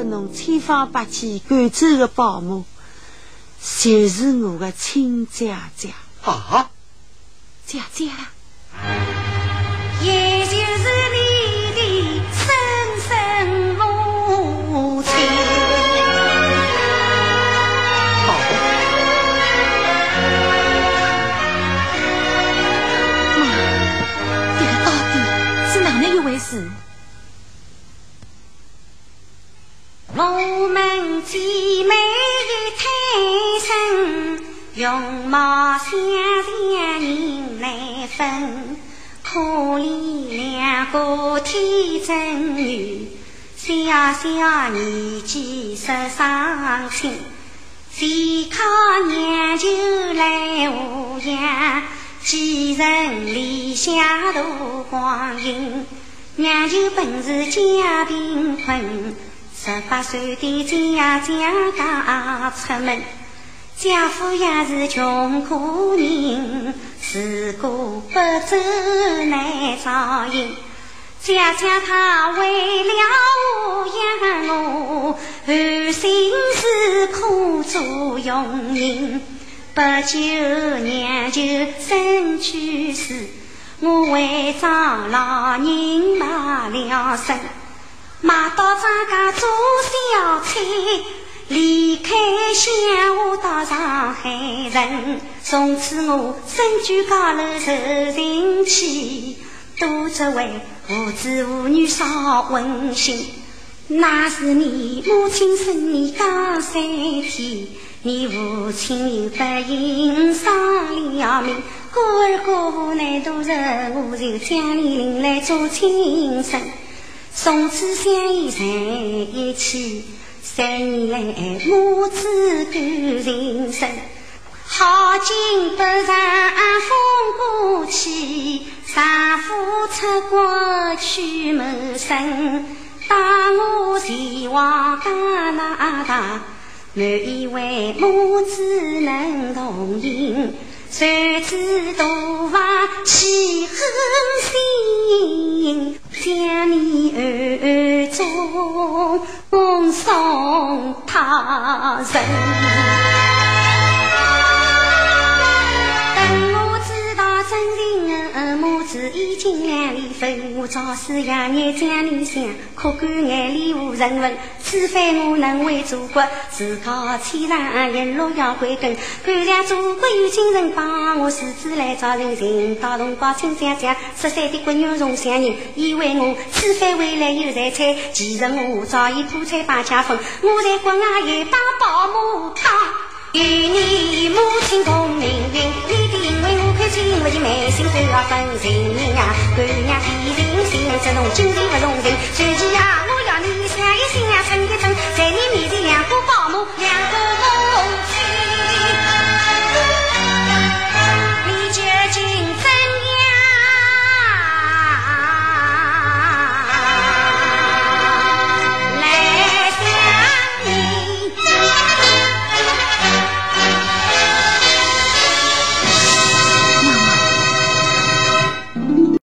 给侬千方百计赶走的保姆，就是我的亲姐姐。啊，姐姐，也就是你的生身母亲。这个到底是哪能一回事？我们姐妹一胎生，容貌相像人难分。可怜两个天真女，小小年纪失伤心。谁靠娘舅来抚养，几人立下大光阴。娘舅本是家贫困。十八岁的姐姐嫁出门，家父也是穷苦人，如果不走难照应。姐姐她为了我养我，寒心是苦做佣人。不久娘就生去世，我为张老人买了身。买到张家做小菜，离开乡下到上海城。从此我身居高楼受人欺，多只为无子无女少温馨。那是你母亲生你刚三天，你父亲又不幸丧了命。孤儿孤妇难度日，我就将你领来做亲生。从此相依在一起，三年来母子感情深。好景不长风过去，丈夫出国去谋生。当我前往加拿大，满以为母子能同行。谁知大房起狠心，恭送他人。等我知道真理是已经两里分，我早是爷娘将你想，可惜眼里无人问。此番我能为祖国，自告天上一路要归根。感谢祖国有精神帮我狮子来找人寻到同胞亲相讲，十三的闺女容乡人，以为我此番回来有财产，其实我早已破产把家分。我在国外也把保姆当，与你母亲同我的眉心都要分人呀，姑娘提人心，这种精神不容人。